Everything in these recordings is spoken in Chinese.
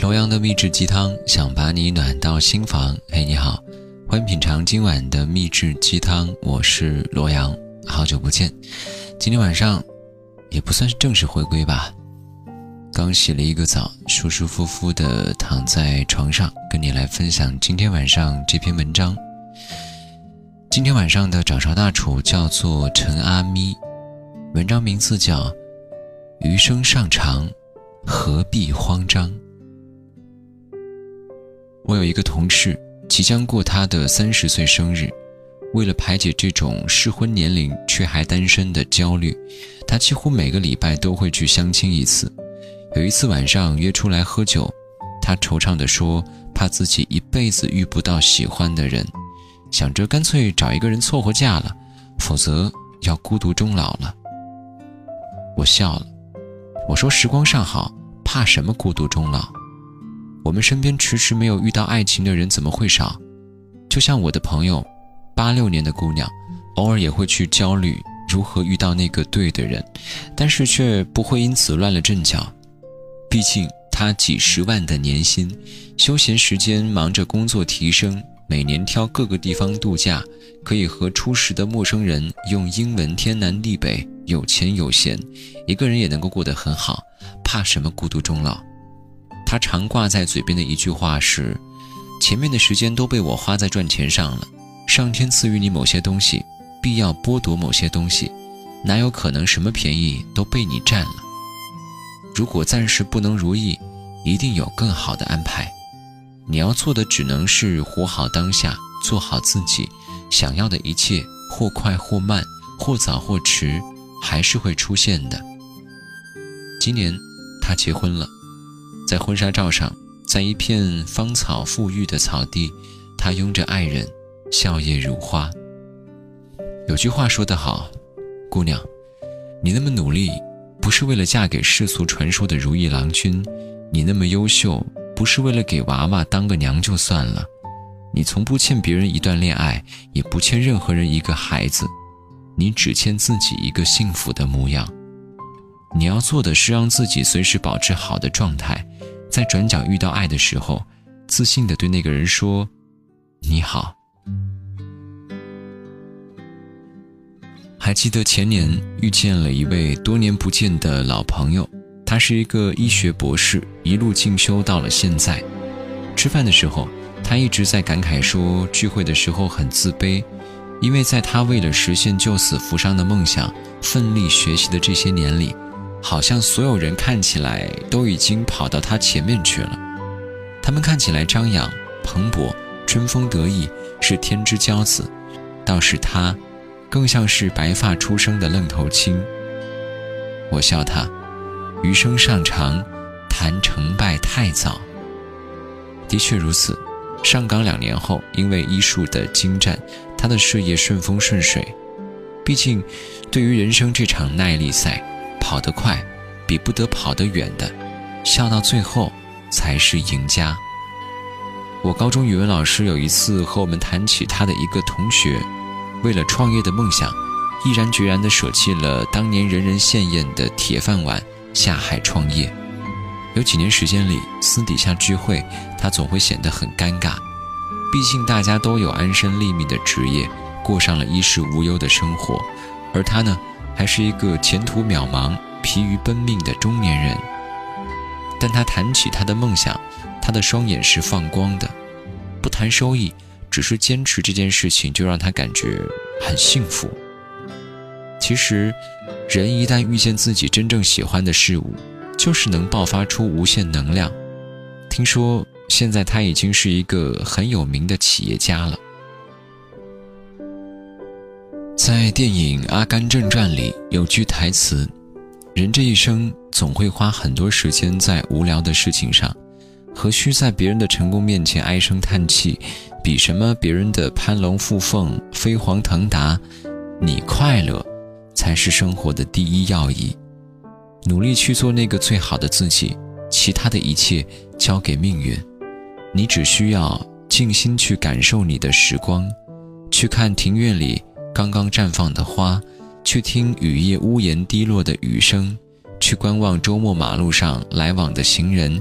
罗阳的秘制鸡汤，想把你暖到心房。嘿，你好，欢迎品尝今晚的秘制鸡汤，我是罗阳，好久不见。今天晚上也不算是正式回归吧，刚洗了一个澡，舒舒服服的躺在床上，跟你来分享今天晚上这篇文章。今天晚上的掌勺大厨叫做陈阿咪，文章名字叫《余生尚长，何必慌张》。我有一个同事即将过他的三十岁生日，为了排解这种适婚年龄却还单身的焦虑，他几乎每个礼拜都会去相亲一次。有一次晚上约出来喝酒，他惆怅地说：“怕自己一辈子遇不到喜欢的人，想着干脆找一个人凑合嫁了，否则要孤独终老了。”我笑了，我说：“时光尚好，怕什么孤独终老？”我们身边迟迟没有遇到爱情的人怎么会少？就像我的朋友，八六年的姑娘，偶尔也会去焦虑如何遇到那个对的人，但是却不会因此乱了阵脚。毕竟她几十万的年薪，休闲时间忙着工作提升，每年挑各个地方度假，可以和初识的陌生人用英文天南地北，有钱有闲，一个人也能够过得很好，怕什么孤独终老？他常挂在嘴边的一句话是：“前面的时间都被我花在赚钱上了。上天赐予你某些东西，必要剥夺某些东西，哪有可能什么便宜都被你占了？如果暂时不能如意，一定有更好的安排。你要做的只能是活好当下，做好自己。想要的一切，或快或慢，或早或迟，还是会出现的。今年，他结婚了。”在婚纱照上，在一片芳草馥郁的草地，他拥着爱人，笑靥如花。有句话说得好，姑娘，你那么努力，不是为了嫁给世俗传说的如意郎君；你那么优秀，不是为了给娃娃当个娘就算了。你从不欠别人一段恋爱，也不欠任何人一个孩子，你只欠自己一个幸福的模样。你要做的是让自己随时保持好的状态。在转角遇到爱的时候，自信的对那个人说：“你好。”还记得前年遇见了一位多年不见的老朋友，他是一个医学博士，一路进修到了现在。吃饭的时候，他一直在感慨说，聚会的时候很自卑，因为在他为了实现救死扶伤的梦想，奋力学习的这些年里。好像所有人看起来都已经跑到他前面去了，他们看起来张扬、蓬勃、春风得意，是天之骄子；倒是他，更像是白发出生的愣头青。我笑他，余生尚长，谈成败太早。的确如此，上岗两年后，因为医术的精湛，他的事业顺风顺水。毕竟，对于人生这场耐力赛。跑得快，比不得跑得远的，笑到最后才是赢家。我高中语文老师有一次和我们谈起他的一个同学，为了创业的梦想，毅然决然地舍弃了当年人人羡艳的铁饭碗，下海创业。有几年时间里，私底下聚会，他总会显得很尴尬，毕竟大家都有安身立命的职业，过上了衣食无忧的生活，而他呢？还是一个前途渺茫、疲于奔命的中年人，但他谈起他的梦想，他的双眼是放光的。不谈收益，只是坚持这件事情，就让他感觉很幸福。其实，人一旦遇见自己真正喜欢的事物，就是能爆发出无限能量。听说现在他已经是一个很有名的企业家了。在电影《阿甘正传》里有句台词：“人这一生总会花很多时间在无聊的事情上，何须在别人的成功面前唉声叹气，比什么别人的攀龙附凤、飞黄腾达？你快乐，才是生活的第一要义。努力去做那个最好的自己，其他的一切交给命运。你只需要静心去感受你的时光，去看庭院里。”刚刚绽放的花，去听雨夜屋檐滴落的雨声，去观望周末马路上来往的行人，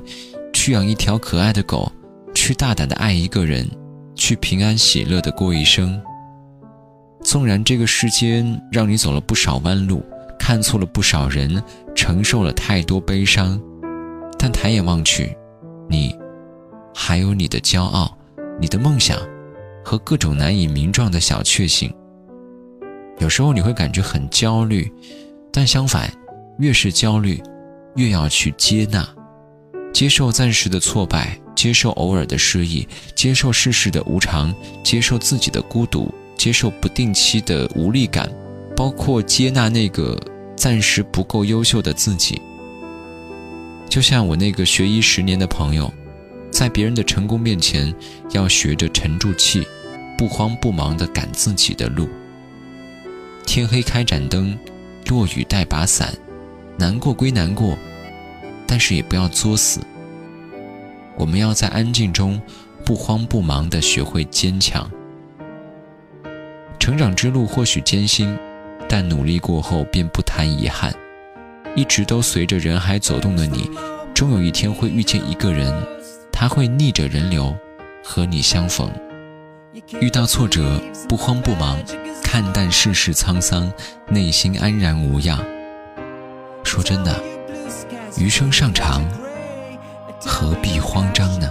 去养一条可爱的狗，去大胆的爱一个人，去平安喜乐的过一生。纵然这个世间让你走了不少弯路，看错了不少人，承受了太多悲伤，但抬眼望去，你还有你的骄傲，你的梦想，和各种难以名状的小确幸。有时候你会感觉很焦虑，但相反，越是焦虑，越要去接纳，接受暂时的挫败，接受偶尔的失意，接受世事的无常，接受自己的孤独。接受不定期的无力感，包括接纳那个暂时不够优秀的自己。就像我那个学医十年的朋友，在别人的成功面前，要学着沉住气，不慌不忙地赶自己的路。天黑开盏灯，落雨带把伞，难过归难过，但是也不要作死。我们要在安静中，不慌不忙地学会坚强。成长之路或许艰辛，但努力过后便不谈遗憾。一直都随着人海走动的你，终有一天会遇见一个人，他会逆着人流和你相逢。遇到挫折不慌不忙，看淡世事沧桑，内心安然无恙。说真的，余生尚长，何必慌张呢？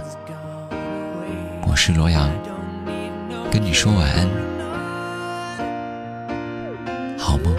我是罗阳，跟你说晚安。好梦。